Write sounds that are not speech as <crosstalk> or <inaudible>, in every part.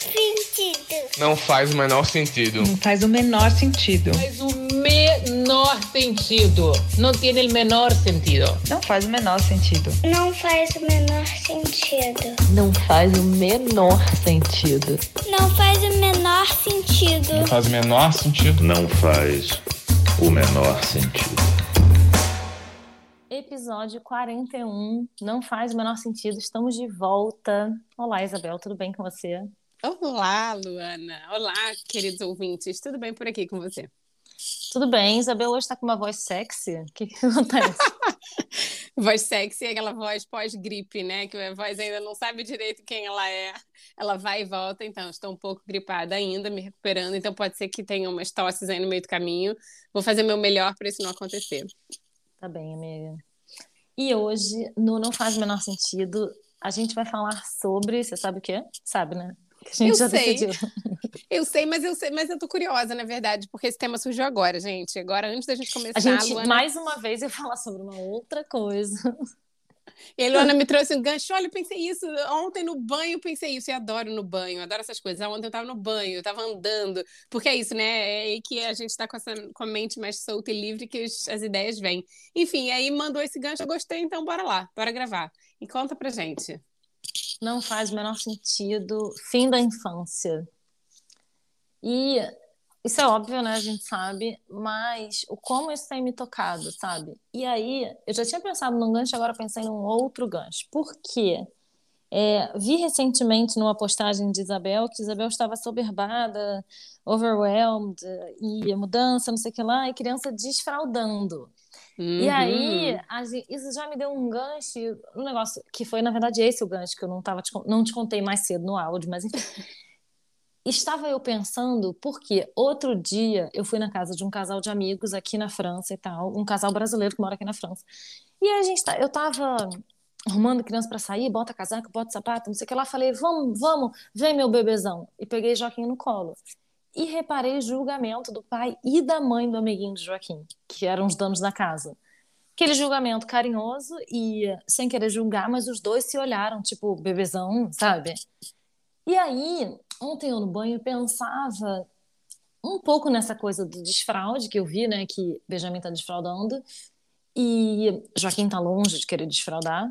sentido. Não faz o menor sentido. Não faz o menor sentido. Faz o menor sentido. Não tem o menor sentido. Não faz o menor sentido. Não faz o menor sentido. Não faz o menor sentido. Não faz o menor sentido. Não faz o menor sentido. Não faz o menor sentido. Episódio 41, não faz o menor sentido, estamos de volta. Olá, Isabel, tudo bem com você? Olá, Luana. Olá, queridos ouvintes. Tudo bem por aqui com você? Tudo bem, Isabel hoje está com uma voz sexy. O que, que acontece? <laughs> voz sexy é aquela voz pós-gripe, né? Que a voz ainda não sabe direito quem ela é. Ela vai e volta, então estou um pouco gripada ainda, me recuperando, então pode ser que tenha umas tosses aí no meio do caminho. Vou fazer meu melhor para isso não acontecer. Tá bem, amiga. E hoje, no Não Faz o Menor Sentido, a gente vai falar sobre. Você sabe o quê? Sabe, né? Eu sei. Decidiu. Eu sei, mas eu sei, mas eu tô curiosa, na verdade, porque esse tema surgiu agora, gente. Agora, antes da gente começar. A gente, a Luana... mais uma vez, ia falar sobre uma outra coisa. E a Luana me trouxe um gancho. Olha, eu pensei isso. Ontem no banho eu pensei isso. E adoro no banho, adoro essas coisas. Ontem eu tava no banho, eu tava andando. Porque é isso, né? É aí que a gente tá com, essa, com a mente mais solta e livre que os, as ideias vêm. Enfim, aí mandou esse gancho, eu gostei, então bora lá, bora gravar. E conta pra gente. Não faz o menor sentido. Fim da infância. E isso é óbvio, né? A gente sabe, mas o como isso tem me tocado, sabe? E aí, eu já tinha pensado num gancho, agora pensei num outro gancho. Por quê? É, vi recentemente numa postagem de Isabel que Isabel estava soberbada, overwhelmed, e mudança, não sei o que lá, e criança desfraudando. Uhum. E aí, isso já me deu um gancho, um negócio que foi, na verdade, esse o gancho que eu não, tava te, não te contei mais cedo no áudio, mas enfim. <laughs> Estava eu pensando, porque outro dia eu fui na casa de um casal de amigos aqui na França e tal, um casal brasileiro que mora aqui na França. E a gente tá, eu tava arrumando criança para sair, bota casaco, bota sapato, não sei o que lá, falei, vamos, vamos, vem meu bebezão. E peguei Joaquim no colo. E reparei julgamento do pai e da mãe do amiguinho de Joaquim, que eram os donos da casa. Aquele julgamento carinhoso e sem querer julgar, mas os dois se olharam, tipo, bebezão, sabe? E aí, ontem eu no banho pensava um pouco nessa coisa do desfraude que eu vi, né? Que Benjamin tá desfraudando e Joaquim tá longe de querer desfraudar.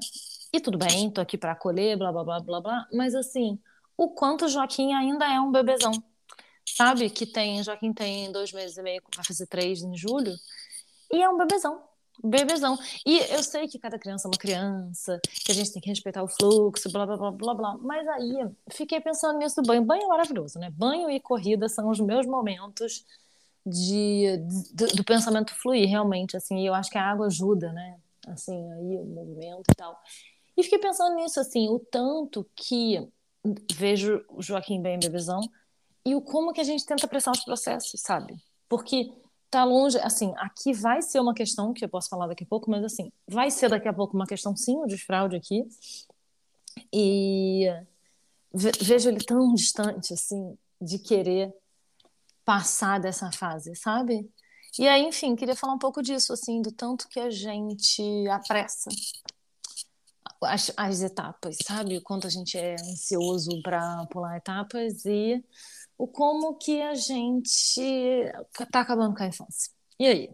E tudo bem, tô aqui para acolher, blá blá blá blá blá. Mas assim, o quanto Joaquim ainda é um bebezão. Sabe? Que tem, Joaquim tem dois meses e meio, vai fazer três em julho. E é um bebezão bebezão. E eu sei que cada criança é uma criança, que a gente tem que respeitar o fluxo, blá, blá, blá, blá, blá. Mas aí, fiquei pensando nisso do banho. Banho é maravilhoso, né? Banho e corrida são os meus momentos de, de do pensamento fluir, realmente, assim. E eu acho que a água ajuda, né? Assim, aí o movimento e tal. E fiquei pensando nisso, assim, o tanto que vejo o Joaquim bem bebezão e o como que a gente tenta apressar os processos, sabe? Porque tá longe, assim, aqui vai ser uma questão que eu posso falar daqui a pouco, mas assim, vai ser daqui a pouco uma questão sim, o desfraude aqui. E vejo ele tão distante assim de querer passar dessa fase, sabe? E aí, enfim, queria falar um pouco disso, assim, do tanto que a gente apressa as, as etapas, sabe? O quanto a gente é ansioso para pular etapas e o como que a gente está acabando com a infância. E aí?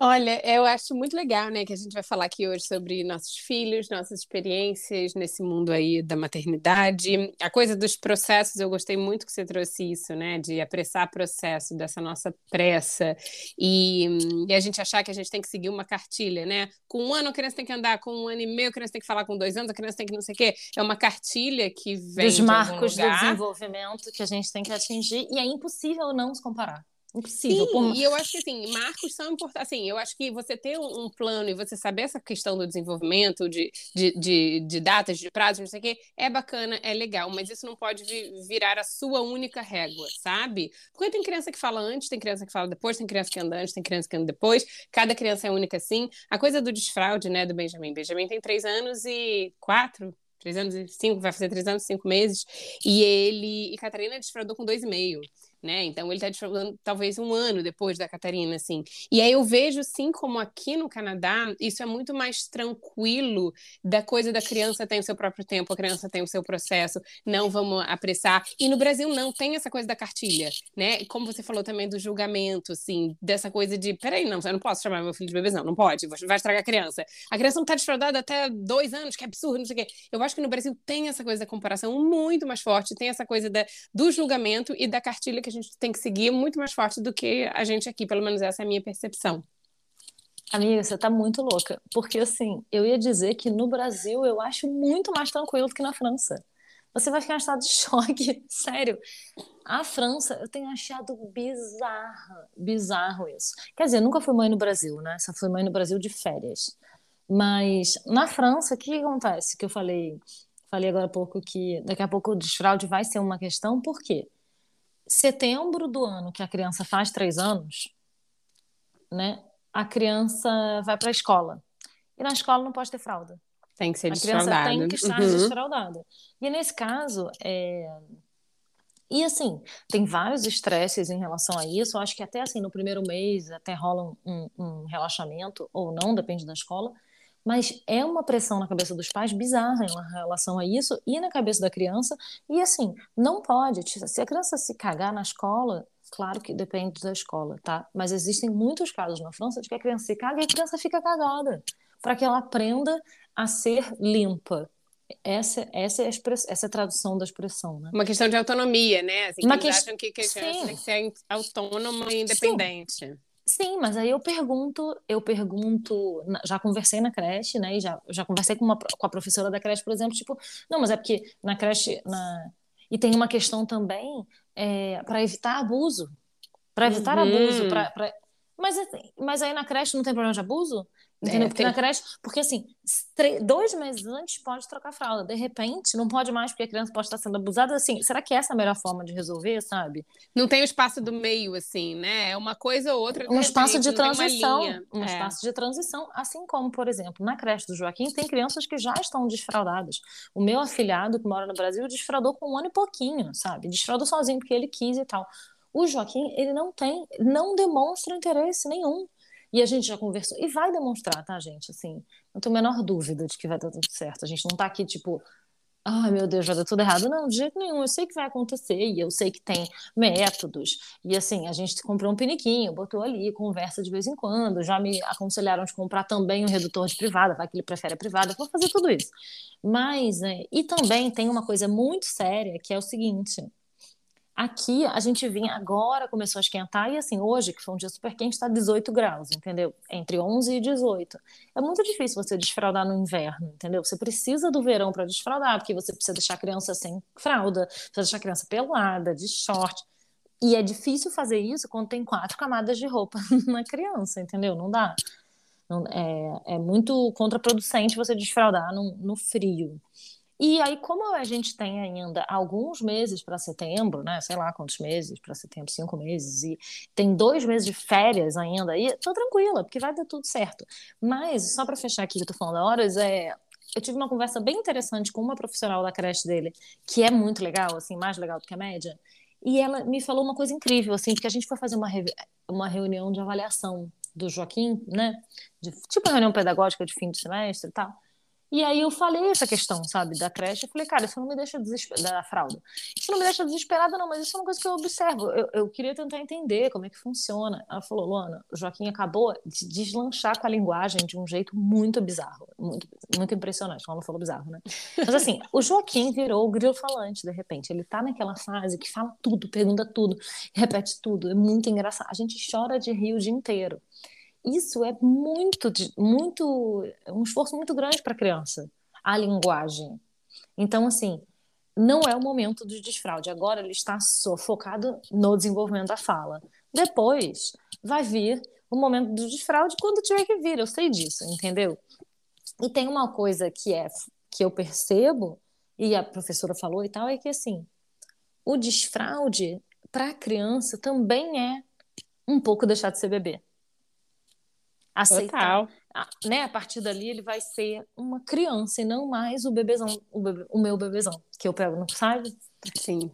Olha, eu acho muito legal, né, que a gente vai falar aqui hoje sobre nossos filhos, nossas experiências nesse mundo aí da maternidade. A coisa dos processos, eu gostei muito que você trouxe isso, né, de apressar processo, dessa nossa pressa e, e, a gente achar que a gente tem que seguir uma cartilha, né? Com um ano a criança tem que andar, com um ano e meio a criança tem que falar, com dois anos a criança tem que não sei o quê. É uma cartilha que vem dos marcos do desenvolvimento que a gente tem que atingir e é impossível não se comparar. Impossível. Sim, Por- e eu acho que assim, marcos são importantes. Assim, eu acho que você ter um, plano e você saber essa questão do desenvolvimento, de, de, de, de datas, de prazos, não sei o quê, é bacana, é legal, mas isso não pode vi- virar a sua única régua, sabe? Porque tem criança que fala antes, tem criança que fala depois, tem criança que anda antes, tem criança que anda depois, cada criança é única assim. A coisa do desfraude, né, do Benjamin. Benjamin tem três anos e quatro. Três anos e cinco, vai fazer três anos e cinco meses. E ele. E Catarina desfraudou com dois e meio né? Então ele tá desfraudando talvez um ano depois da Catarina, assim. E aí eu vejo, sim, como aqui no Canadá, isso é muito mais tranquilo da coisa da criança tem o seu próprio tempo, a criança tem o seu processo, não vamos apressar. E no Brasil não tem essa coisa da cartilha, né? Como você falou também do julgamento, assim, dessa coisa de, peraí, não, eu não posso chamar meu filho de bebê, não, pode, vai estragar a criança. A criança não tá desfraudada até dois anos, que absurdo, não sei o quê. Eu acho que no Brasil tem essa coisa da comparação muito mais forte, tem essa coisa da, do julgamento e da cartilha que a gente tem que seguir muito mais forte do que a gente aqui, pelo menos essa é a minha percepção. Amiga, você tá muito louca. Porque, assim, eu ia dizer que no Brasil eu acho muito mais tranquilo do que na França. Você vai ficar em estado de <laughs> choque, sério. A França, eu tenho achado bizarro, bizarro isso. Quer dizer, nunca fui mãe no Brasil, né? Só fui mãe no Brasil de férias. Mas na França, o que que acontece? Que eu falei, falei agora há pouco que daqui a pouco o desfraude vai ser uma questão, por quê? Setembro do ano que a criança faz três anos, né? A criança vai para a escola. E na escola não pode ter fralda. Tem que ser A criança tem que estar Uhum. desfraudada. E nesse caso, é... e assim, tem vários estresses em relação a isso. Eu acho que até assim, no primeiro mês, até rola um, um relaxamento, ou não, depende da escola. Mas é uma pressão na cabeça dos pais bizarra em relação a isso e na cabeça da criança. E assim, não pode. Se a criança se cagar na escola, claro que depende da escola, tá? Mas existem muitos casos na França de que a criança se caga e a criança fica cagada. Para que ela aprenda a ser limpa. Essa, essa, é a express- essa é a tradução da expressão, né? Uma questão de autonomia, né? Assim, Uma que acham que, que a criança tem que ser autônoma e independente. Sim, mas aí eu pergunto, eu pergunto, já conversei na creche, né? E já, já conversei com, uma, com a professora da creche, por exemplo, tipo, não, mas é porque na creche, na... e tem uma questão também para evitar abuso, para evitar Uhum. abuso, pra, pra- Mas, assim, mas aí na creche não tem problema de abuso? É, porque tem. na creche, porque assim, tre- dois meses antes pode trocar fralda, de repente não pode mais porque a criança pode estar sendo abusada, assim, será que essa é a melhor forma de resolver, sabe? Não tem o espaço do meio, assim, né? É uma coisa ou outra. de um espaço repente, de não tem uma transição, um É. espaço de transição, assim como, por exemplo, na creche do Joaquim tem crianças que já estão desfraldadas. O meu afilhado que mora no Brasil desfraudou com um ano e pouquinho, sabe? Desfraudou sozinho porque ele quis e tal. O Joaquim, ele não tem, não demonstra interesse nenhum. E a gente já conversou, e vai demonstrar, tá, gente? Assim, não tenho a menor dúvida de que vai dar tudo certo. A gente não tá aqui, tipo, ai meu Deus, vai dar tudo errado. Não, de jeito nenhum. Eu sei que vai acontecer, e eu sei que tem métodos. E assim, a gente comprou um piniquinho, botou ali, conversa de vez em quando. Já me aconselharam de comprar também um redutor de privada, vai que ele prefere a privada. Vou fazer tudo isso. Mas, é, e também tem uma coisa muito séria, que é o seguinte. Aqui a gente vinha, agora começou a esquentar, e assim, hoje, que foi um dia super quente, está 18 graus, entendeu? Entre 11 e 18. É muito difícil você desfraldar no inverno, entendeu? Você precisa do verão para desfraldar, porque você precisa deixar a criança sem fralda, precisa deixar a criança pelada, de short. E é difícil fazer isso quando tem quatro camadas de roupa <laughs> na criança, entendeu? Não dá. Não- é, é muito contraproducente você desfraldar no, no frio. E aí, como a gente tem ainda alguns meses para setembro, né? Sei lá quantos meses para setembro, cinco meses, e tem dois meses de férias ainda aí, tô tranquila, porque vai dar tudo certo. Mas, só para fechar aqui que eu tô falando horas, é. Eu tive uma conversa bem interessante com uma profissional da creche dele, que é muito legal, assim, mais legal do que a média. E ela me falou uma coisa incrível, assim, porque a gente foi fazer uma, revi- uma reunião de avaliação do Joaquim, né? De- tipo reunião pedagógica de fim de semestre e tal. E aí eu falei essa questão, sabe, da creche. Eu falei, cara, isso não me deixa desesperada, da fralda. Isso não me deixa desesperada, não, mas isso é uma coisa que eu observo. Eu, eu queria tentar entender como é que funciona. Ela falou, Luana, o Joaquim acabou de deslanchar com a linguagem de um jeito muito bizarro, muito, muito impressionante. Ela não falou bizarro, né? <laughs> Mas assim, o Joaquim virou o grilo falante, de repente. Ele tá naquela fase que fala tudo, pergunta tudo, repete tudo. É muito engraçado. A gente chora de rir o dia inteiro isso é muito, muito, um esforço muito grande para a criança, a linguagem. Então, assim, não é o momento de desfraude. Agora ele está focado no desenvolvimento da fala. Depois vai vir o momento do desfraude quando tiver que vir, eu sei disso, entendeu? E tem uma coisa que é que eu percebo, e a professora falou e tal, é que assim, o desfraude para a criança também é um pouco deixar de ser bebê. Aceitar. Total. A, né, a partir dali ele vai ser uma criança e não mais o bebezão, o, bebê, o meu bebezão, que eu pego, não sabe? Sim.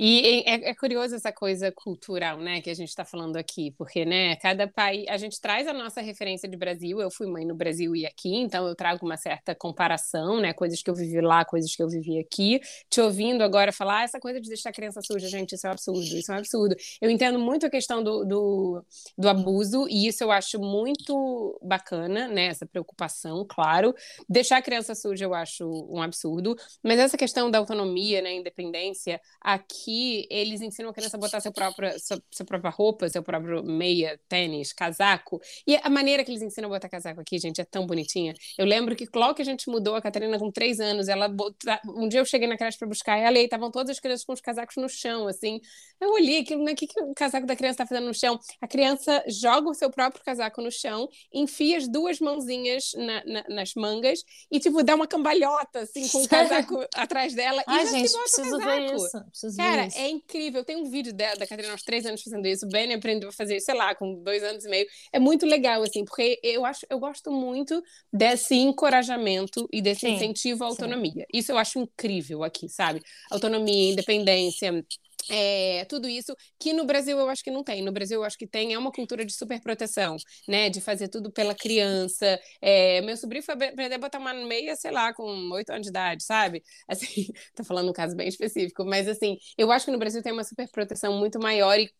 E é, é, curioso essa coisa cultural, né, que a gente está falando aqui, porque, né, cada país, a gente traz a nossa referência de Brasil, eu fui mãe no Brasil e aqui, então eu trago uma certa comparação, né, coisas que eu vivi lá, coisas que eu vivi aqui, te ouvindo agora falar, ah, essa coisa de deixar a criança suja, gente, isso é um absurdo, isso é um absurdo. Eu entendo muito a questão do, do, do abuso, e isso eu acho muito bacana, né, essa preocupação, claro. Deixar a criança suja eu acho um absurdo, mas essa questão da autonomia, né, independência, aqui eles ensinam a criança a botar seu próprio, sua, sua própria roupa, seu próprio meia, tênis, casaco. E a maneira que eles ensinam a botar casaco aqui, gente, é tão bonitinha. Eu lembro que logo que a gente mudou, a Catarina com três anos, ela bota... um dia eu cheguei na creche para buscar ela e estavam todas as crianças com os casacos no chão, assim. Eu olhei aquilo, né? O que, que o casaco da criança está fazendo no chão? A criança joga o seu próprio casaco no chão, enfia as duas mãozinhas na, na, nas mangas e, tipo, dá uma cambalhota, assim, com o casaco atrás dela. Ai, e gente, se bota o preciso casaco. ver isso. Preciso ver Cara, isso. é incrível. Tem um vídeo da, da Catarina aos três anos fazendo isso. O Benny aprendeu a fazer sei lá, com dois anos e meio. É muito legal, assim, porque eu acho, eu gosto muito desse encorajamento e desse Sim, incentivo à autonomia. Isso eu acho incrível aqui, sabe? Autonomia, independência. É, tudo isso que no Brasil eu acho que não tem. No Brasil eu acho que tem é uma cultura de superproteção, né? De fazer tudo pela criança. É, meu sobrinho foi aprender a botar uma meia, sei lá, com oito anos de idade, sabe? <laughs> Assim, tô falando um caso bem específico, mas assim, eu acho que no Brasil tem uma superproteção muito maior e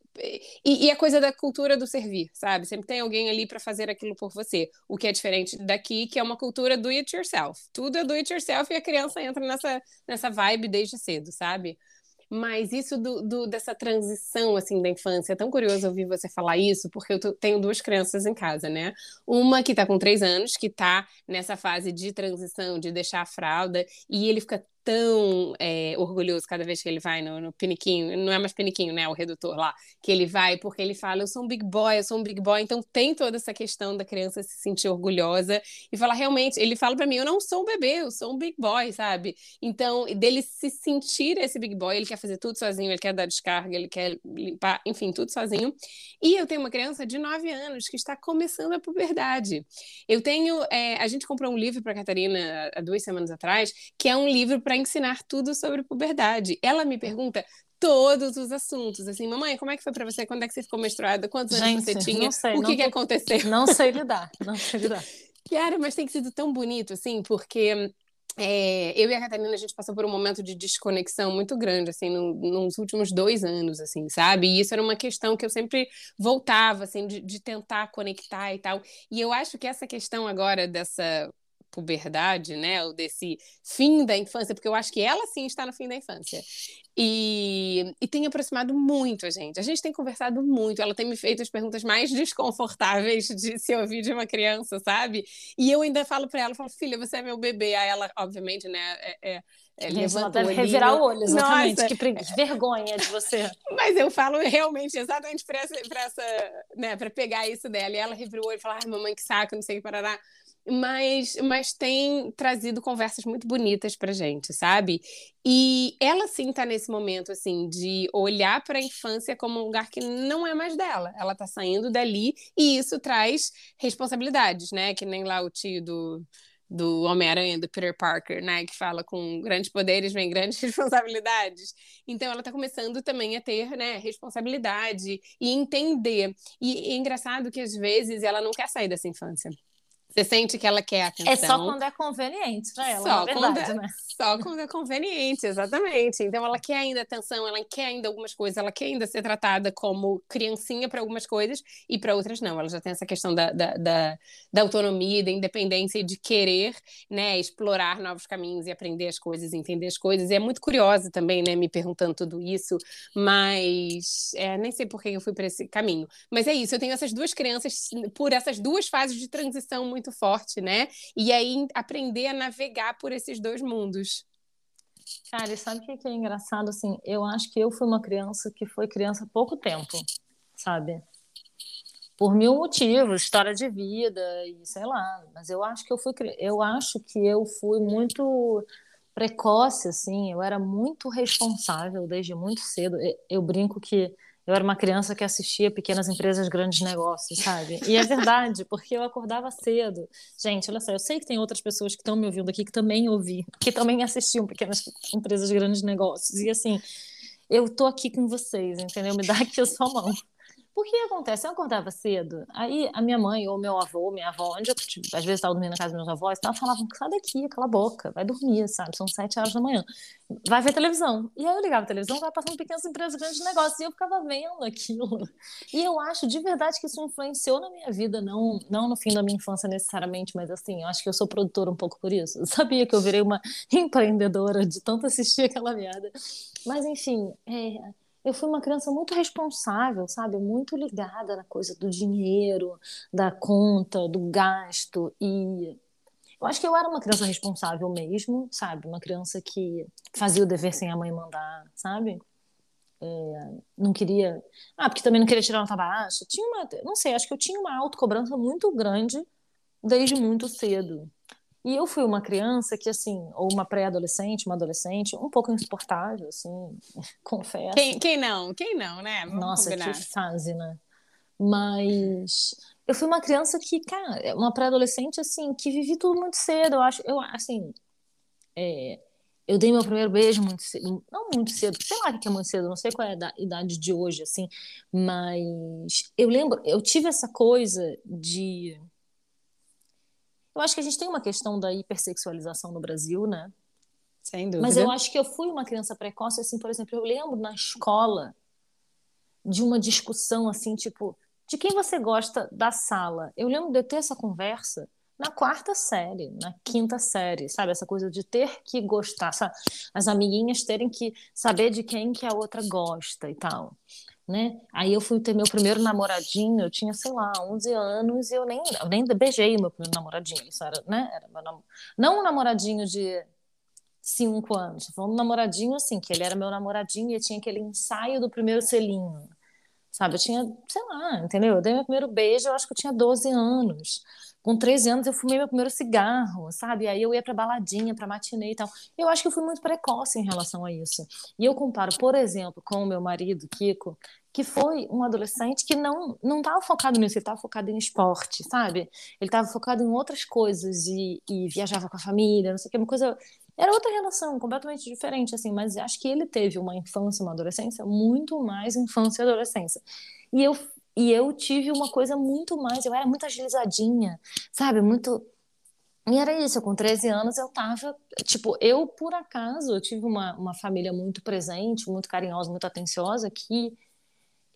e, e a coisa da cultura do servir, sabe? Sempre tem alguém ali para fazer aquilo por você. O que é diferente daqui, que é uma cultura do it yourself. Tudo é do it yourself e a criança entra nessa, nessa vibe desde cedo, sabe? Mas isso do, do, dessa transição assim da infância, é tão curioso ouvir você falar isso, porque eu tenho duas crianças em casa, né? Uma que tá com três anos, que tá nessa fase de transição, de deixar a fralda, e ele fica tão é, orgulhoso cada vez que ele vai no, no piniquinho, não é mais piniquinho, né? O redutor lá, que ele vai, porque ele fala: Eu sou um big boy, eu sou um big boy. Então tem toda essa questão da criança se sentir orgulhosa e falar: Realmente, ele fala para mim: Eu não sou um bebê, eu sou um big boy, sabe? Então, dele se sentir esse big boy, ele quer fazer tudo sozinho, ele quer dar descarga, ele quer limpar, enfim, tudo sozinho. E eu tenho uma criança de 9 anos que está começando a puberdade. Eu tenho. É, a gente comprou um livro para Catarina há duas semanas atrás, que é um livro para ensinar tudo sobre puberdade. Ela me pergunta todos os assuntos, assim, mamãe, como é que foi para você? Quando é que você ficou menstruada? Quantos anos Gente, você tinha? sei, o que, que aconteceu? Não sei lidar, não sei lidar. <laughs> Cara, mas tem sido tão bonito, assim, porque é, eu e a Catarina, a gente passou por um momento de desconexão muito grande, assim, no- nos últimos dois anos, assim, sabe? E isso era uma questão que eu sempre voltava, assim, de, de tentar conectar e tal. E eu acho que essa questão agora dessa puberdade, né, ou desse fim da infância, porque eu acho que ela sim está no fim da infância. E, e tem aproximado muito a gente. A gente tem conversado muito. Ela tem me feito as perguntas mais desconfortáveis de se ouvir de uma criança, sabe? E eu ainda falo para ela, falo, filha, você é meu bebê. Aí ela, obviamente, né, é, é, é, levanta o deve revirar o olho, exatamente. Que, que vergonha de você. <laughs> mas eu falo realmente exatamente para essa, pra essa, né, para pegar isso dela. E ela revirou o olho e falou: ai, mamãe, que saco, não sei o que parará. Mas, mas tem trazido conversas muito bonitas pra gente, sabe? E ela sim tá nesse momento assim de olhar para a infância como um lugar que não é mais dela. Ela tá saindo dali e isso traz responsabilidades, né? Que nem lá o tio do do Homem-Aranha, do Peter Parker, né, que fala com grandes poderes vem grandes <laughs> responsabilidades. Então ela está começando também a ter, né, responsabilidade e entender. E é engraçado que às vezes ela não quer sair dessa infância. Você sente que ela quer atenção. É só quando é conveniente pra ela, Só na quando verdade, é- né? Só quando é conveniente, exatamente. Então ela quer ainda atenção, ela quer ainda algumas coisas, ela quer ainda ser tratada como criancinha para algumas coisas e para outras não. Ela já tem essa questão da, da, da, da autonomia, da independência e de querer né, explorar novos caminhos e aprender as coisas, entender as coisas. E é muito curiosa também, né, me perguntando tudo isso, mas é, nem sei por que eu fui para esse caminho. Mas é isso, eu tenho essas duas crianças por essas duas fases de transição muito forte, né? E aí aprender a navegar por esses dois mundos. Cara, sabe o que que é engraçado? Assim, eu acho que eu fui uma criança que foi criança há pouco tempo. sabe? Por mil motivos, história de vida e sei lá. Mas eu acho que eu fui, eu acho que eu fui muito precoce, assim. Eu era muito responsável desde muito cedo. Eu brinco que eu era uma criança que assistia pequenas empresas, grandes negócios, sabe? E é verdade, porque eu acordava cedo. Gente, olha só, eu sei que tem outras pessoas que estão me ouvindo aqui que também ouvi, que também assistiam pequenas empresas, grandes negócios. E assim, eu tô aqui com vocês, entendeu? Me dá aqui a sua mão. Por que acontece? Eu acordava cedo, aí a minha mãe ou meu avô, minha avó, onde eu, tipo, às vezes estava dormindo na casa dos meus avós, tava, falavam, sai daqui, cala a boca, vai dormir, sabe? São sete horas da manhã. Vai ver televisão. E aí eu ligava a televisão, vai passando pequenas empresas, grandes negócios, e eu ficava vendo aquilo. <laughs> E eu acho de verdade que isso influenciou na minha vida, não, não no fim da minha infância necessariamente, mas assim, eu acho que eu sou produtora um pouco por isso. Eu <laughs> sabia que eu virei uma <laughs> empreendedora de tanto assistir aquela merda. Mas enfim, é eu fui uma criança muito responsável, sabe? Muito ligada na coisa do dinheiro, da conta, do gasto. E eu acho que eu era uma criança responsável mesmo, sabe? Uma criança que fazia o dever sem a mãe mandar, sabe? É, não queria. Ah, porque também não queria tirar nota baixa. Tinha uma. Não sei, acho que eu tinha uma autocobrança muito grande desde muito cedo. E eu fui uma criança que, assim, ou uma pré-adolescente, uma adolescente, um pouco insuportável, assim, <laughs> confesso. Quem, quem não? Quem não, né? Vamos Nossa, combinar. que fase, né? Mas eu fui uma criança que, cara, uma pré-adolescente, assim, que vivi tudo muito cedo. Eu acho, eu, assim, é, eu dei meu primeiro beijo muito cedo, não muito cedo, sei lá o que é muito cedo, não sei qual é a idade de hoje, assim, mas eu lembro, eu tive essa coisa de eu acho que a gente tem uma questão da hipersexualização no Brasil, né? Sem dúvida. Mas eu acho que eu fui uma criança precoce, assim, por exemplo, eu lembro na escola de uma discussão, assim, tipo, de quem você gosta da sala. Eu lembro de eu ter essa conversa na quarta série, na quinta série, sabe? Essa coisa de ter que gostar, sabe? As amiguinhas terem que saber de quem que a outra gosta e tal né? Aí eu fui ter meu primeiro namoradinho, eu tinha, sei lá, 11 anos e eu nem, eu nem beijei meu primeiro namoradinho. Isso era, né? Era nam... Não um namoradinho de cinco anos, foi um namoradinho assim, que ele era meu namoradinho e tinha aquele ensaio do primeiro selinho. Sabe, eu tinha, sei lá, entendeu? Eu dei meu primeiro beijo, eu acho que eu tinha 12 anos com 13 anos eu fumei meu primeiro cigarro, sabe? Aí eu ia pra baladinha, pra matinê e tal. Eu acho que eu fui muito precoce em relação a isso. E eu comparo, por exemplo, com o meu marido, Kiko, que foi um adolescente que não não estava focado nisso, ele estava focado em esporte, sabe? Ele estava focado em outras coisas e, e, viajava com a família, não sei o que, uma coisa era outra relação, completamente diferente, assim, mas acho que ele teve uma infância, uma adolescência, muito mais infância e adolescência. E eu e eu tive uma coisa muito mais, eu era muito agilizadinha, sabe? Muito. E era isso, com 13 anos eu tava, tipo, eu por acaso, eu tive uma, uma família muito presente, muito carinhosa, muito atenciosa, que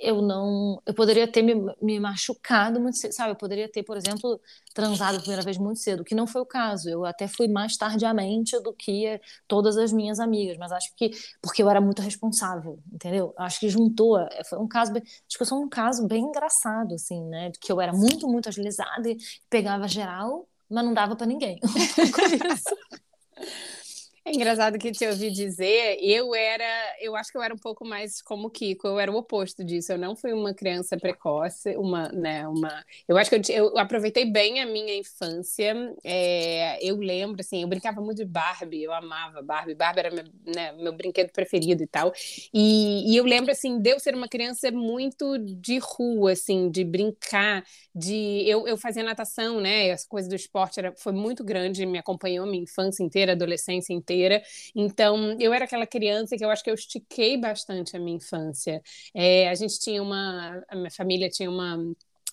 eu não. Eu poderia ter me, me machucado muito cedo, sabe? Eu poderia ter, por exemplo, transado a primeira vez muito cedo, que não foi o caso. Eu até fui mais tardiamente do que todas as minhas amigas, mas acho que. Porque eu era muito responsável, entendeu? Acho que juntou. É, foi um caso. Bem, acho que foi um caso bem engraçado, assim, né? Que eu era muito, muito agilizada e pegava geral, mas não dava para ninguém. <laughs> Com isso. <laughs> É engraçado que te ouvi dizer, eu era, eu acho que eu era um pouco mais como Kiko, eu era o oposto disso. Eu não fui uma criança precoce, uma, né, uma. Eu acho que eu, eu aproveitei bem a minha infância. É, eu lembro, assim, eu brincava muito de Barbie, eu amava Barbie. Barbie era meu, né, meu brinquedo preferido e tal. E, e eu lembro, assim, de eu ser uma criança muito de rua, assim, de brincar, de eu, eu fazia natação, né? Essa coisa do esporte era, foi muito grande, me acompanhou minha infância inteira, adolescência inteira inteira. Então, eu era aquela criança que eu acho que eu estiquei bastante a minha infância. É, a gente tinha uma. A minha família tinha uma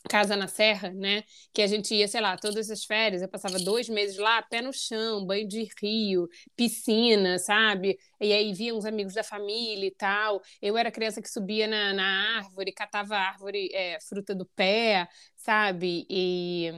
casa na serra, né? Que a gente ia, sei lá, todas as férias, eu passava dois meses lá, pé no chão, banho de rio, piscina, sabe? E aí via uns amigos da família e tal. Eu era criança que subia na, na árvore, catava árvore, é, fruta do pé, sabe? E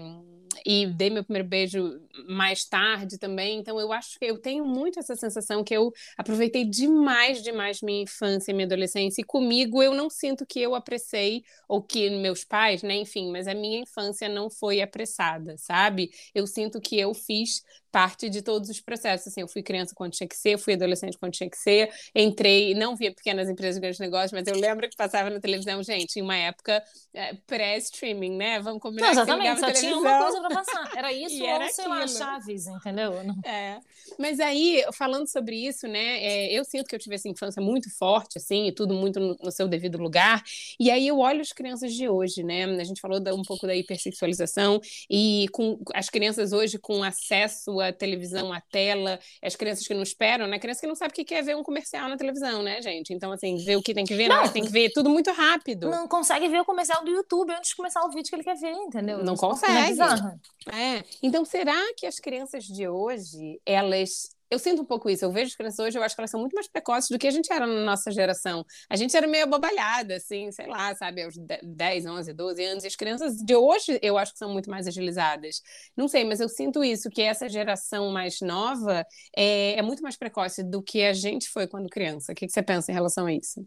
e dei meu primeiro beijo mais tarde também. Então eu acho que eu tenho muito essa sensação que eu aproveitei demais, demais minha infância e minha adolescência. E comigo eu não sinto que eu apressei ou que meus pais, né, enfim, mas a minha infância não foi apressada, sabe? Eu sinto que eu fiz parte de todos os processos. Assim, eu fui criança quando tinha que ser, fui adolescente quando tinha que ser, entrei, não via pequenas empresas de grandes negócios, mas eu lembro que passava na televisão, gente, em uma época é, pré-streaming, né? Vamos combinar Não, exatamente, só tinha uma coisa pra passar. Era <laughs> isso E ou, era sei lá, aquilo. Chaves, entendeu? É. Mas aí, falando sobre isso, né, é, eu sinto que eu tive essa infância muito forte, assim, e tudo muito no, no seu devido lugar. E aí eu olho as crianças de hoje, né? A gente falou da- um pouco da hipersexualização e com as crianças hoje com acesso à televisão, à tela, as crianças que não esperam, né? Criança que não sabe o que quer ver um comercial na televisão, né, gente? Então, assim, ver o que tem que ver, hora que tem que ver, tudo muito rápido. Não consegue ver o comercial do YouTube antes de começar o vídeo que ele quer ver, entendeu? Não Isso é consegue. bizarra. É. Então, será que as crianças de hoje, elas. Eu sinto um pouco isso. Eu vejo as crianças hoje, eu acho que elas são muito mais precoces do que a gente era na nossa geração. A gente era meio abobalhada, assim, sei lá, sabe, aos de- 10, 11, 12 anos. E as crianças de hoje, eu acho que são muito mais agilizadas. Não sei, mas eu sinto isso, que essa geração mais nova é, é muito mais precoce do que a gente foi quando criança. O que, que você pensa em relação a isso?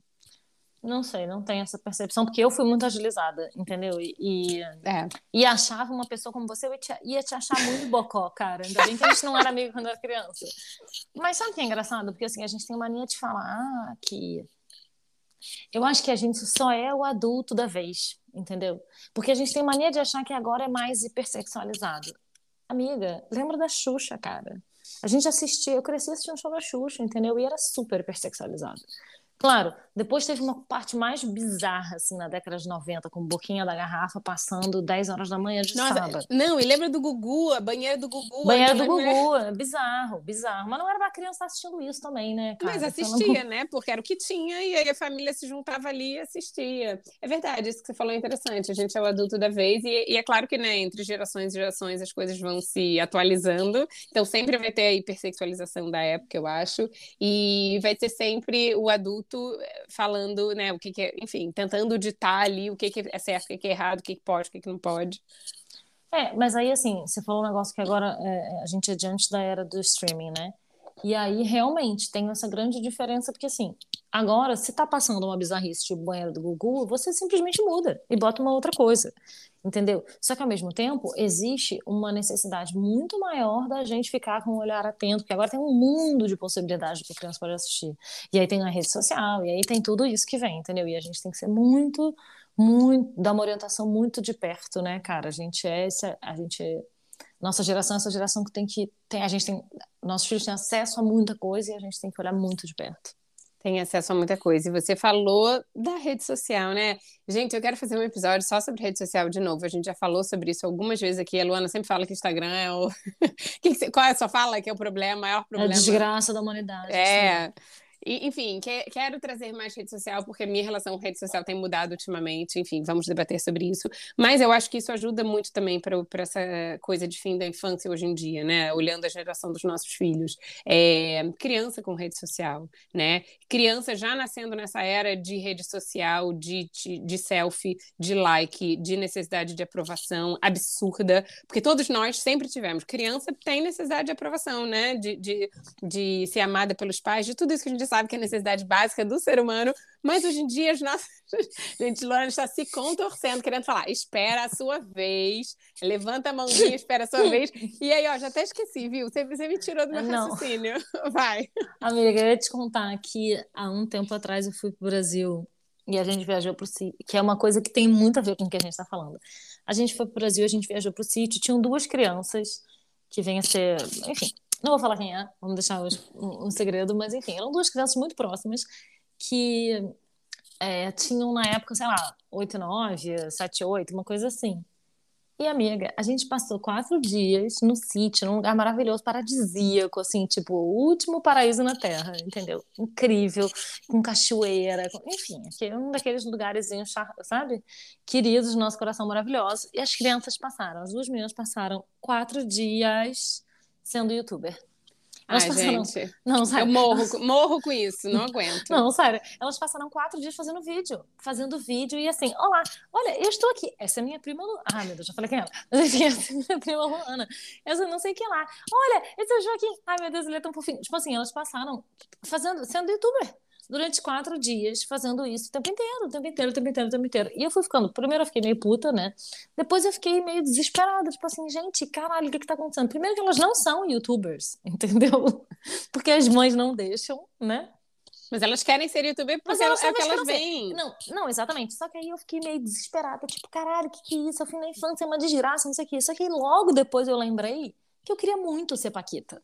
Não sei, não tenho essa percepção, porque eu fui muito agilizada, entendeu? E, e, É. e achava uma pessoa como você, eu ia te, ia te achar muito bocó, cara. Ainda bem que a gente não era amigo quando era criança. Mas sabe o que é engraçado? Porque assim, a gente tem mania de falar ah, que. Eu acho que a gente só é o adulto da vez, entendeu? Porque a gente tem mania de achar que agora é mais hipersexualizado. Amiga, lembra da Xuxa, cara? A gente assistia, eu cresci assistindo show da Xuxa, entendeu? E era super hipersexualizado. Claro, depois teve uma parte mais bizarra, assim, na década de 90, com boquinha da garrafa passando 10 horas da manhã de Nossa, sábado. não, e lembra do Gugu, a banheira do Gugu. Banheira do Gugu, é bizarro, bizarro. Mas não era pra criança estar assistindo isso também, né, cara? Mas Pelo assistia, amor- né? Porque era o que tinha e aí a família se juntava ali e assistia. É verdade, isso que você falou é interessante. A gente é o adulto da vez e, e é claro que, né, entre gerações e gerações as coisas vão se atualizando. Então sempre vai ter a hipersexualização da época, eu acho, e vai ter sempre o adulto eh, falando, né, o que, que é, enfim, tentando ditar ali o que, que é certo, o que, que é errado, o que, que pode, o que, que não pode. É, mas aí, assim, você falou um negócio que agora é, a gente é diante da era do streaming, né? E aí, realmente, tem essa grande diferença, porque, assim, agora, se tá passando uma bizarrice tipo banheiro do Gugu, você simplesmente muda e bota uma outra coisa, entendeu? Só que, ao mesmo tempo, existe uma necessidade muito maior da gente ficar com um olhar atento, porque agora tem um mundo de possibilidades que a criança pode assistir. E aí tem a rede social, e aí tem tudo isso que vem, entendeu? E a gente tem que ser muito muito, dar uma orientação muito de perto, né, cara? A gente é essa, a gente é, nossa geração essa geração que tem que tem, a gente tem, nossos filhos têm acesso a muita coisa e a gente tem que olhar muito de perto. Tem acesso a muita coisa. E você falou da rede social, né? Gente, eu quero fazer um episódio só sobre rede social de novo. A gente já falou sobre isso algumas vezes aqui. A Luana sempre fala que Instagram é o. <laughs> Qual é a sua fala? Que é o problema, o maior É a problema? desgraça da humanidade. assim. E, enfim, que- quero trazer mais rede social, porque minha relação com rede social tem mudado ultimamente. Enfim, vamos debater sobre isso. Mas eu acho que isso ajuda muito também para essa coisa de fim da infância hoje em dia, né? Olhando a geração dos nossos filhos. É, criança com rede social, né? Criança já nascendo nessa era de rede social, de, de, de selfie, de like, de necessidade de aprovação absurda, porque todos nós sempre tivemos. Criança tem necessidade de aprovação, né? De, de, de ser amada pelos pais, de tudo isso que a gente sabe que é necessidade básica do ser humano, mas hoje em dia as nossas. <laughs> Gente, Luana está se contorcendo, querendo falar, espera a sua vez, levanta a mãozinha, espera a sua <laughs> vez. E aí, ó, já até esqueci, viu? Você, você me tirou do meu Não. raciocínio. <laughs> Vai. Amiga, eu ia te contar que há um tempo atrás eu fui pro Brasil e a gente viajou pro sítio, que é uma coisa que tem muito a ver com o que a gente está falando. A gente foi pro Brasil, a gente viajou pro sítio, tinham duas crianças que vêm a ser, enfim, não vou falar quem é, vamos deixar hoje um, um segredo, mas enfim, eram duas crianças muito próximas que é, tinham na época, sei lá, 8, 9, 7, 8, uma coisa assim. E, amiga, a gente passou quatro dias no sítio, num lugar maravilhoso, paradisíaco, assim, tipo, o último paraíso na Terra, entendeu? Incrível, com cachoeira, com- enfim, é um daqueles lugares, sabe? Queridos, nosso coração maravilhoso. E as crianças passaram, as duas meninas passaram quatro dias sendo youtuber. Elas Ai, passaram. gente. Não, Eu sabe? morro, com- morro com isso, não aguento. Não, sério. Elas passaram quatro dias fazendo vídeo. Fazendo vídeo e assim, olá, olha, eu estou aqui. Essa é minha prima Luana. Ah, meu Deus, já falei quem é ela. Mas <laughs> enfim, essa é minha prima Luana. Essa eu não sei quem lá. Olha, esse é o Joaquim. Ai, meu Deus, ele é tão fofinho. Tipo assim, elas passaram fazendo, sendo youtuber. Durante quatro dias, fazendo isso o tempo inteiro, o tempo inteiro, o tempo inteiro, o tempo inteiro. E eu fui ficando, primeiro eu fiquei meio puta, né? Depois eu fiquei meio desesperada, tipo assim, gente, caralho, o que que tá acontecendo? Primeiro que elas não são youtubers, <laughs> entendeu? Porque as mães não deixam, né? Mas elas querem ser youtuber porque Mas é elas o que elas. Não, não, exatamente. Só que aí eu fiquei meio desesperada, tipo, caralho, o que que é isso? Eu fui na infância, é uma desgraça, não sei o que. Só que logo depois eu lembrei que eu queria muito ser Paquita.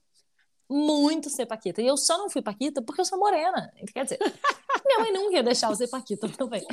Muito ser Paquita. E eu só não fui Paquita porque eu sou morena. Quer dizer, <laughs> minha mãe não ia deixar eu ser Paquita também.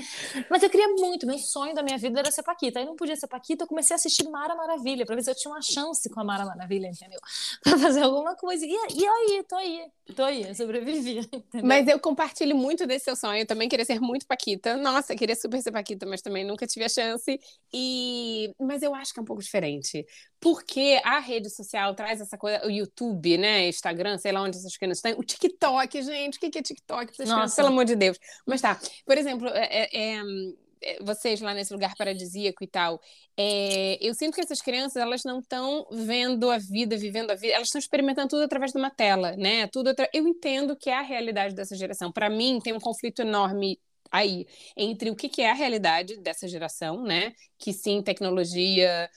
Mas eu queria muito, meu sonho da minha vida era ser Paquita. Aí não podia ser Paquita, eu comecei a assistir Mara Maravilha, pra ver se eu tinha uma chance com a Mara Maravilha, entendeu? <laughs> Pra fazer alguma coisa. E, e aí, tô aí, tô aí, eu sobrevivi. <laughs> Entendeu? Mas eu compartilho muito desse seu sonho. Eu também queria ser muito Paquita. Nossa, queria super ser Paquita, mas também nunca tive a chance. E... Mas eu acho que é um pouco diferente. Porque a rede social traz essa coisa, o YouTube, né? Instagram, sei lá onde essas crianças estão. O TikTok, gente. O que é TikTok? Nossa. crianças? Pelo amor de Deus. Mas tá. Por exemplo, é- é- é, é, vocês lá nesse lugar paradisíaco e tal, é, eu sinto que essas crianças elas não estão vendo a vida, vivendo a vida, elas estão experimentando tudo através de uma tela, né? Tudo atra- Eu entendo que é a realidade dessa geração. Para mim, tem um conflito enorme aí entre o que, que é a realidade dessa geração, né? Que sim, tecnologia,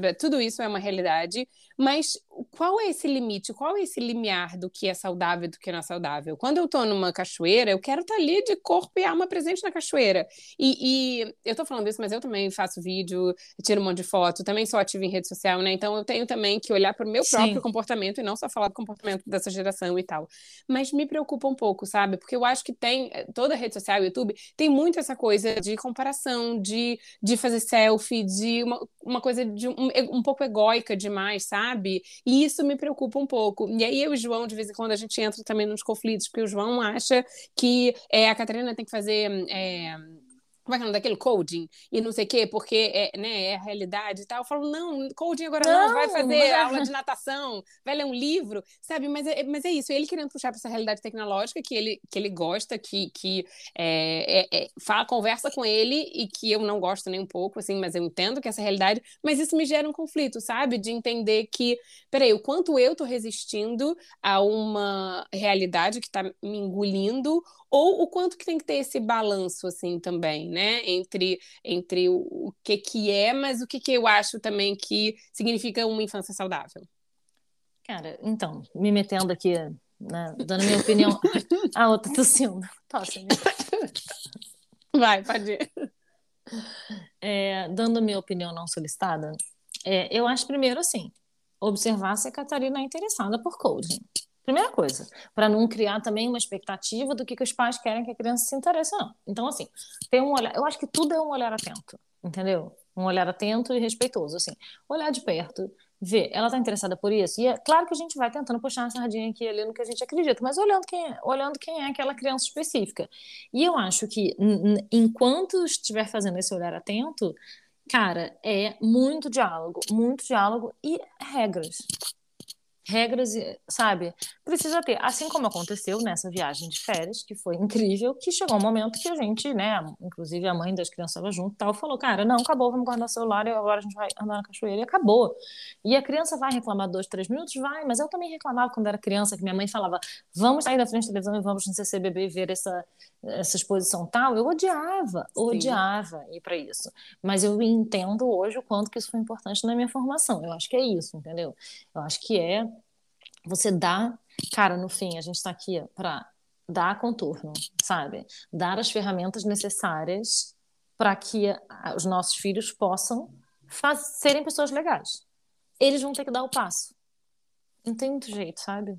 né, tudo isso é uma realidade, mas qual é esse limite? Qual é esse limiar do que é saudável e do que não é saudável? Quando eu tô numa cachoeira, eu quero estar ali de corpo e alma presente na cachoeira. E, e eu tô falando isso, mas eu também faço vídeo, tiro um monte de foto, também sou ativa em rede social, né? Então eu tenho também que olhar para o meu Sim. próprio comportamento e não só falar do comportamento dessa geração e tal. Mas me preocupa um pouco, sabe? Porque eu acho que tem, eh, toda rede social, YouTube, tem muito essa coisa de comparação, de, de fazer selfie, de uma, uma coisa de um, um pouco egóica demais, sabe? E isso me preocupa um pouco. E aí eu e o João, de vez em quando, a gente entra também nos conflitos, porque o João acha que é, a Catarina tem que fazer. é, como é que é o nome daquele? Coding e não sei o quê, porque é, né, é a realidade e tal. Eu falo, não, coding agora não, Não, vai fazer mas- aula <laughs> de natação, vai ler um livro, sabe? Mas é, mas é isso, ele querendo puxar para essa realidade tecnológica que ele, que ele gosta, que, que é, é, é, fala, conversa com ele e que eu não gosto nem um pouco, assim, mas eu entendo que essa é realidade, mas isso me gera um conflito, sabe? De entender que, peraí, o quanto eu tô resistindo a uma realidade que tá me engolindo ou o quanto que tem que ter esse balanço assim também, né, entre entre o, o que que é, mas o que que eu acho também que significa uma infância saudável. Cara, então, me metendo aqui, né, dando minha opinião. <laughs> A outra tossindo. Tosse, né? Vai, pode ir. É, dando minha opinião não solicitada, é, eu acho primeiro assim, observar se a Catarina é interessada por coaching. Primeira coisa, para não criar também uma expectativa do que, que os pais querem que a criança se interesse, não. Então, assim, tem um olhar, eu acho que tudo é um olhar atento, entendeu? Um olhar atento e respeitoso, assim. Olhar de perto, ver, ela está interessada por isso? E é claro que a gente vai tentando puxar uma sardinha aqui ali no que a gente acredita, mas olhando quem é, olhando quem é aquela criança específica. E eu acho que, enquanto estiver fazendo esse olhar atento, cara, é muito diálogo, muito diálogo e regras. Regras, sabe? Precisa ter. Assim como aconteceu nessa viagem de férias, que foi incrível, que chegou um momento que a gente, né, inclusive a mãe das crianças estava junto tal, falou: cara, não, acabou, vamos guardar o celular e agora a gente vai andar na cachoeira e acabou. E a criança vai reclamar dois, três minutos? Vai, mas eu também reclamava quando era criança, que minha mãe falava: vamos sair da frente da televisão e vamos no CCBB ver essa, essa exposição tal. Eu odiava, odiava ir para isso. Mas eu entendo hoje o quanto que isso foi importante na minha formação. Eu acho que é isso, entendeu? Eu acho que é você dá, cara, no fim, a gente está aqui para dar contorno, sabe? Dar as ferramentas necessárias para que os nossos filhos possam faz- serem pessoas legais. Eles vão ter que dar o passo. Não tem muito jeito, sabe?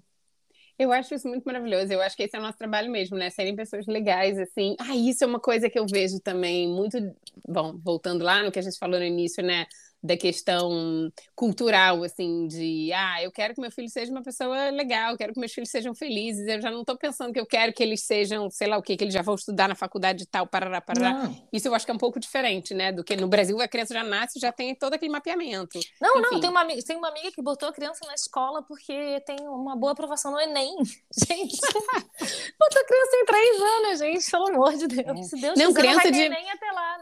Eu acho isso muito maravilhoso. Eu acho que esse é o nosso trabalho mesmo, né? Serem pessoas legais, assim. Ah, isso é uma coisa que eu vejo também muito. Bom, voltando lá no que a gente falou no início, né? Da questão cultural, assim, de ah, eu quero que meu filho seja uma pessoa legal, quero que meus filhos sejam felizes. Eu já não estou pensando que eu quero que eles sejam, sei lá o quê, que eles já vão estudar na faculdade e tal, parará, parará. Não, Isso eu acho que é um pouco diferente, né? Do que no Brasil a criança já nasce e já tem todo aquele mapeamento. não, não, Enfim. tem uma, amiga, tem uma amiga que botou a criança na escola porque tem uma boa aprovação no Enem. <laughs> Gente, botou a criança em três anos, gente, pelo amor de Deus. Se Deus Não, quiser, criança não vai ter de- Enem até lá.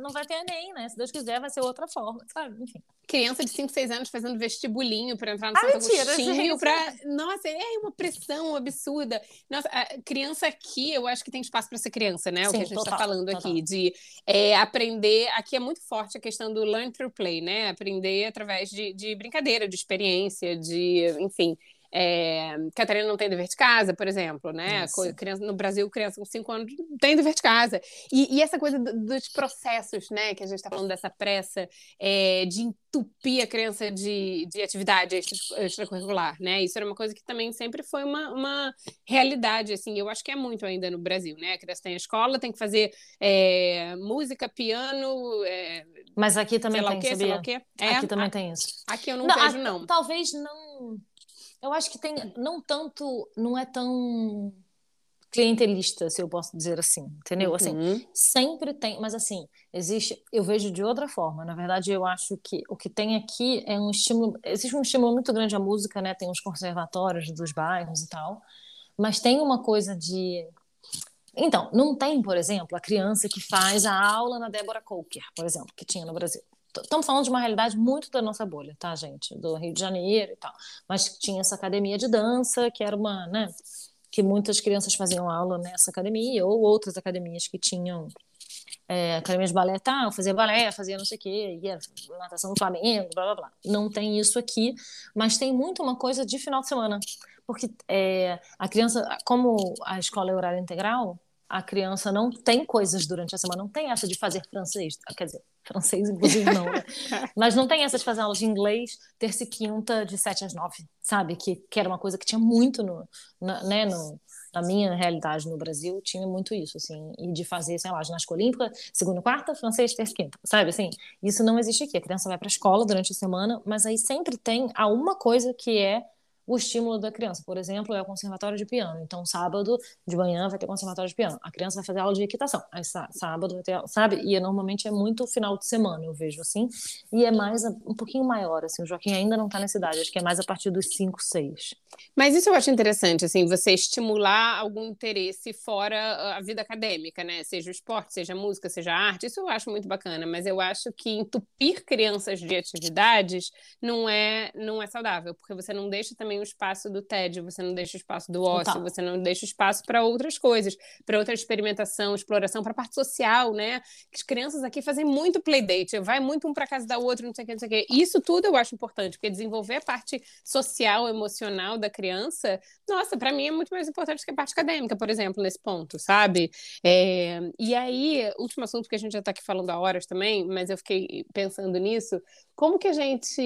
Não vai ter Enem, né? Se Deus quiser, vai ser outra forma, sabe? Enfim. Criança de 5, 6 anos fazendo vestibulinho para entrar no Ah, Santo mentira, Agostinho. Pra... Nossa, é uma pressão absurda. Nossa, criança aqui, eu acho que tem espaço para ser criança, né? o Sim, que a gente está falando total. aqui, de é, aprender. Aqui é muito forte a questão do learn through play, né? Aprender através de, de brincadeira, de experiência, de, enfim. É, Catarina não tem dever de casa, por exemplo, né? Criança, no Brasil, criança com 5 anos não tem dever de casa. E, e essa coisa do- dos processos, né? Que a gente está falando dessa pressa é, de entupir a criança de, de atividade extra- extracurricular, né? Isso era uma coisa que também sempre foi uma, uma realidade, assim. Eu acho que é muito ainda no Brasil, né? A criança tem a escola, tem que fazer é, música, piano, é, Mas aqui também tem, quê, sabia? É, Aqui também a- tem isso. aqui eu não, a- vejo, não. Talvez não. Eu acho que tem. Não tanto. Não é tão clientelista, se eu posso dizer assim. Entendeu? Assim, Uhum. sempre tem. Mas assim, existe. Eu vejo de outra forma. Na verdade, eu acho que o que tem aqui é um estímulo. Existe um estímulo muito grande à música, né? Tem os conservatórios dos bairros e tal. Mas tem uma coisa de. Então, não tem, por exemplo, a criança que faz a aula na Débora Coker, por exemplo, que tinha no Brasil. Estamos falando de uma realidade muito da nossa bolha, tá, gente? Do Rio de Janeiro e tal. Mas tinha essa academia de dança, que era uma, né? Que muitas crianças faziam aula nessa academia, ou outras academias que tinham é, de balé tal, fazia balé, fazia não sei o quê, ia natação do Flamengo, blá blá blá. Não tem isso aqui, mas tem muito uma coisa de final de semana. Porque é, a criança, como a escola é horário integral, a criança não tem coisas durante a semana, não tem essa de fazer francês, quer dizer, francês inclusive não, né? <laughs> Mas não tem essa de fazer aula de inglês terça e quinta de 7 às 9, sabe? Que, que era uma coisa que tinha muito no, na, né, no, na minha realidade no Brasil, tinha muito isso, assim, e de fazer, sei lá, ginástica olímpica, segunda, e quarta, francês, terça e quinta, sabe? Assim, isso não existe aqui. A criança vai para a escola durante a semana, mas aí sempre tem alguma coisa que é o estímulo da criança. Por exemplo, é o conservatório de piano. Então, sábado de manhã vai ter conservatório de piano. A criança vai fazer aula de equitação. Aí, sá- sábado vai ter, sabe? E é, normalmente é muito final de semana, eu vejo assim. E é mais um pouquinho maior, assim. O Joaquim ainda não está nessa idade. Acho que é mais a partir dos 5, 6. Mas isso eu acho interessante, assim, você estimular algum interesse fora ah, a vida acadêmica, né? Seja o esporte, seja a música, seja a arte, isso eu acho muito bacana, mas eu acho que entupir crianças de atividades não é, não é saudável, porque você não deixa também o espaço do tédio, você não deixa o espaço do ócio, Total. você não deixa espaço para outras coisas, para outra experimentação, exploração, para a parte social, né? As crianças aqui fazem muito playdate, vai muito um para casa da outra, não sei o que, não sei o que. Isso tudo eu acho importante, porque desenvolver a parte social, emocional da criança, nossa, para mim é muito mais importante que a parte acadêmica, por exemplo, nesse ponto, sabe? É, E aí, último assunto que a gente já está aqui falando há horas também, mas eu fiquei pensando nisso, como que a gente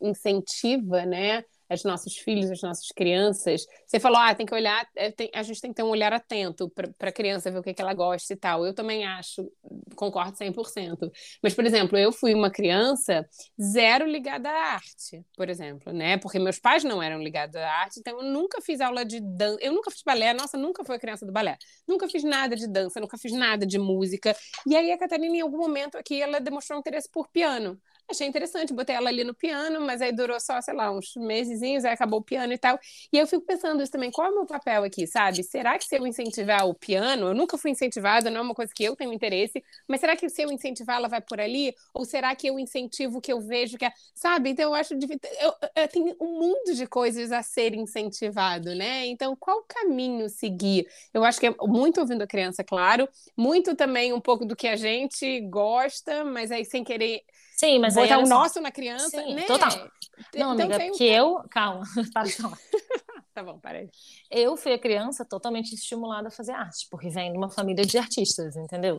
incentiva, né? Os nossos filhos, as nossas crianças. Você falou, ah, tem que olhar, é, tem- a gente tem que ter um olhar atento para a criança ver o que, que ela gosta e tal. Eu também acho, concordo 100%. Mas, por exemplo, eu fui uma criança zero ligada à arte, por exemplo, né? Porque meus pais não eram ligados à arte, então eu nunca fiz aula de dança, eu nunca fiz balé, nossa, nunca fui a criança do balé. Nunca fiz nada de dança, nunca fiz nada de música. E aí a Catarina, em algum momento aqui, ela demonstrou interesse por piano. Achei interessante, botei ela ali no piano, mas aí durou só, sei lá, uns mesezinhos, aí acabou o piano e tal. E eu fico pensando isso também, qual é o meu papel aqui, sabe? Será que se eu incentivar o piano, eu nunca fui incentivada, não é uma coisa que eu tenho interesse, mas será que se eu incentivar ela vai por ali? Ou será que eu incentivo o que eu vejo que é, sabe? Então eu acho eu, eu tenho um mundo de coisas a ser incentivado, né? Então qual caminho seguir? Eu acho que é muito ouvindo a criança, claro, muito também um pouco do que a gente gosta, mas aí sem querer Sim, mas aí, botar olha o só. nosso na criança, Sim, né? total. Então Não, amiga, tem um- porque eu. Calma, <laughs> para de falar. <laughs> Tá bom, parei. Eu fui a criança totalmente estimulada a fazer arte, porque vem de uma família de artistas, entendeu?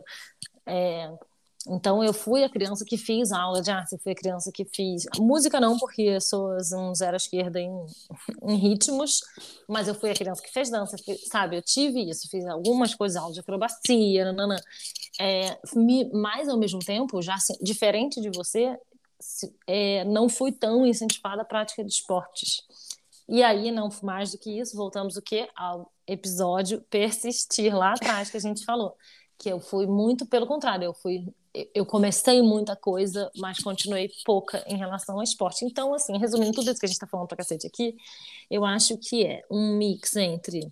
É, então eu fui a criança que fiz aula de arte, fui a criança que fiz música não, porque sou um zero esquerda em, em ritmos, mas eu fui a criança que fez dança, fui- sabe? Eu tive isso, fiz algumas coisas, aula de acrobacia, nananã. É, me- mas ao mesmo tempo, já assim, diferente de você, é, não fui tão incentivada à prática de esportes. E aí, não mais do que isso, voltamos o quê? Ao episódio persistir lá atrás que a gente falou. Que eu fui muito pelo contrário, eu fui. Eu comecei muita coisa, mas continuei pouca em relação ao esporte. Então, assim, resumindo tudo isso que a gente está falando pra cacete aqui, eu acho que é um mix entre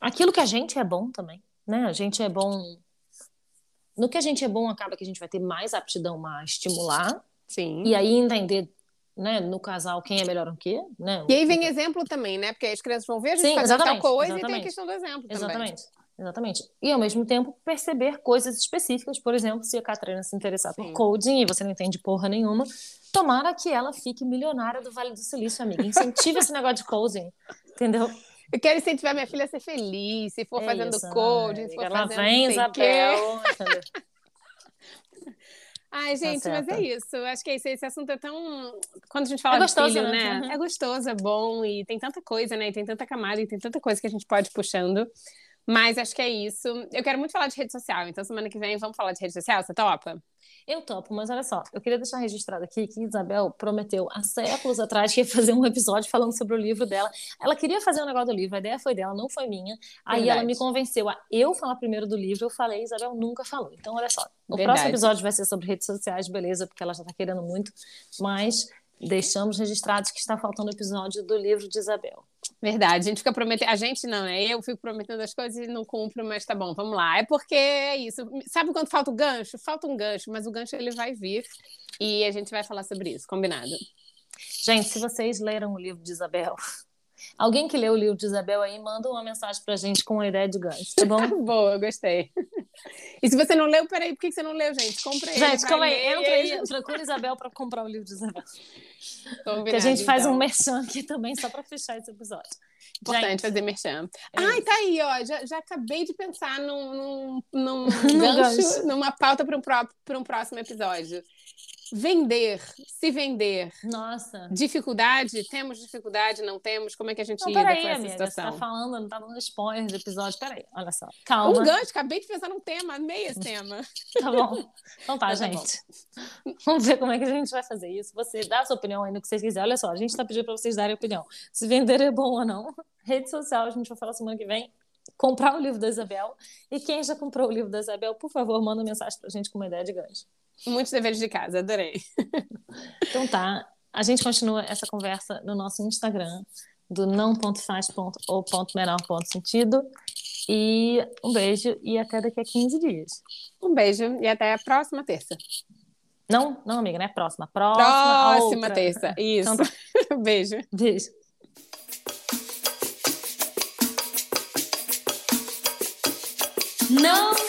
aquilo que a gente é bom também, né? A gente é bom. No que a gente é bom, acaba que a gente vai ter mais aptidão a estimular, Sim. E aí entender, né, no casal quem é melhor o quê, né? E aí vem exemplo também, né? Porque as crianças vão ver a gente Sim, fazer tal exatamente, coisa e tem a exatamente. questão do exemplo também. Exatamente. E ao mesmo tempo perceber coisas específicas, por exemplo, se a Catarina se interessar Sim. por coding e você não entende porra nenhuma, tomara que ela fique milionária do Vale do Silício, amiga. Incentive esse negócio de coding, entendeu? Eu quero incentivar minha filha a ser feliz, se for É fazendo isso, coding, se for? Lá fazendo vem o quê. Isabel? <laughs> Ai, gente, mas certa. é isso. Acho que é isso. Esse assunto é tão. Quando a gente fala É de gostoso, filho, né? né? Uhum. É gostoso, é bom e tem tanta coisa, né? E tem tanta camada e tem tanta coisa que a gente pode ir puxando. Mas acho que é isso. Eu quero muito falar de rede social, então semana que vem vamos falar de rede social, você topa? Eu topo, mas olha só, eu queria deixar registrado aqui que Isabel prometeu há séculos atrás que ia fazer um episódio falando sobre o livro dela. Ela queria fazer um negócio do livro, a ideia foi dela, não foi minha. Aí Verdade. ela me convenceu a eu falar primeiro do livro, eu falei, Isabel nunca falou. Então, olha só, o Verdade. próximo episódio vai ser sobre redes sociais, beleza, porque ela já tá querendo muito, mas deixamos registrados que está faltando o episódio do livro de Isabel. Verdade, a gente fica prometendo. A gente não, né? Eu fico prometendo as coisas e não cumpro, mas tá bom, vamos lá. É porque é isso. Sabe quando falta o gancho? Falta um gancho, mas o gancho ele vai vir e a gente vai falar sobre isso, combinado? Gente, se vocês leram o livro de Isabel, alguém que leu o livro de Isabel aí, manda uma mensagem pra gente com uma ideia de gancho, tá bom? <laughs> Boa, gostei. E se você não leu, peraí, por que você não leu, gente? Compra ele. Gente, calma aí, entra aí, procura Isabel pra comprar o livro de Isabel. Combinado, Que a gente faz então. um merchan aqui também, só pra fechar esse episódio. Importante Gente, fazer merchan. é Ai, isso. tá aí, ó. Já, já acabei de pensar num, num, num <laughs> gancho, gancho. numa pauta para um, um próximo episódio. Vender, se vender. Nossa. Dificuldade? Temos dificuldade? Não temos? Como é que a gente Não, lida peraí, com essa amiga, você situação? tá falando, não tá dando spoiler do episódio. Peraí, olha só. Um Calma. gancho, acabei de pensar num tema, amei esse tema. <laughs> Tá bom. Então tá, Então tá gente. <laughs> Vamos ver como é que a gente vai fazer isso. Você dá a sua opinião aí no que vocês quiserem. Olha só, a gente tá pedindo pra vocês darem opinião. Se vender é bom ou não. Rede social, a gente vai falar semana que vem. Comprar o livro da Isabel. E quem já comprou o livro da Isabel, por favor, manda mensagem pra gente com uma ideia de gancho. Muitos deveres de casa, adorei. Então tá, a gente continua essa conversa no nosso Instagram, do não.faz.ou.menor.sentido. E um beijo e até daqui a 15 dias. Um beijo e até a próxima terça. Não, não, amiga, não é próxima. Próxima, Próxima terça. Isso. Então tá. <laughs> beijo. Beijo. Não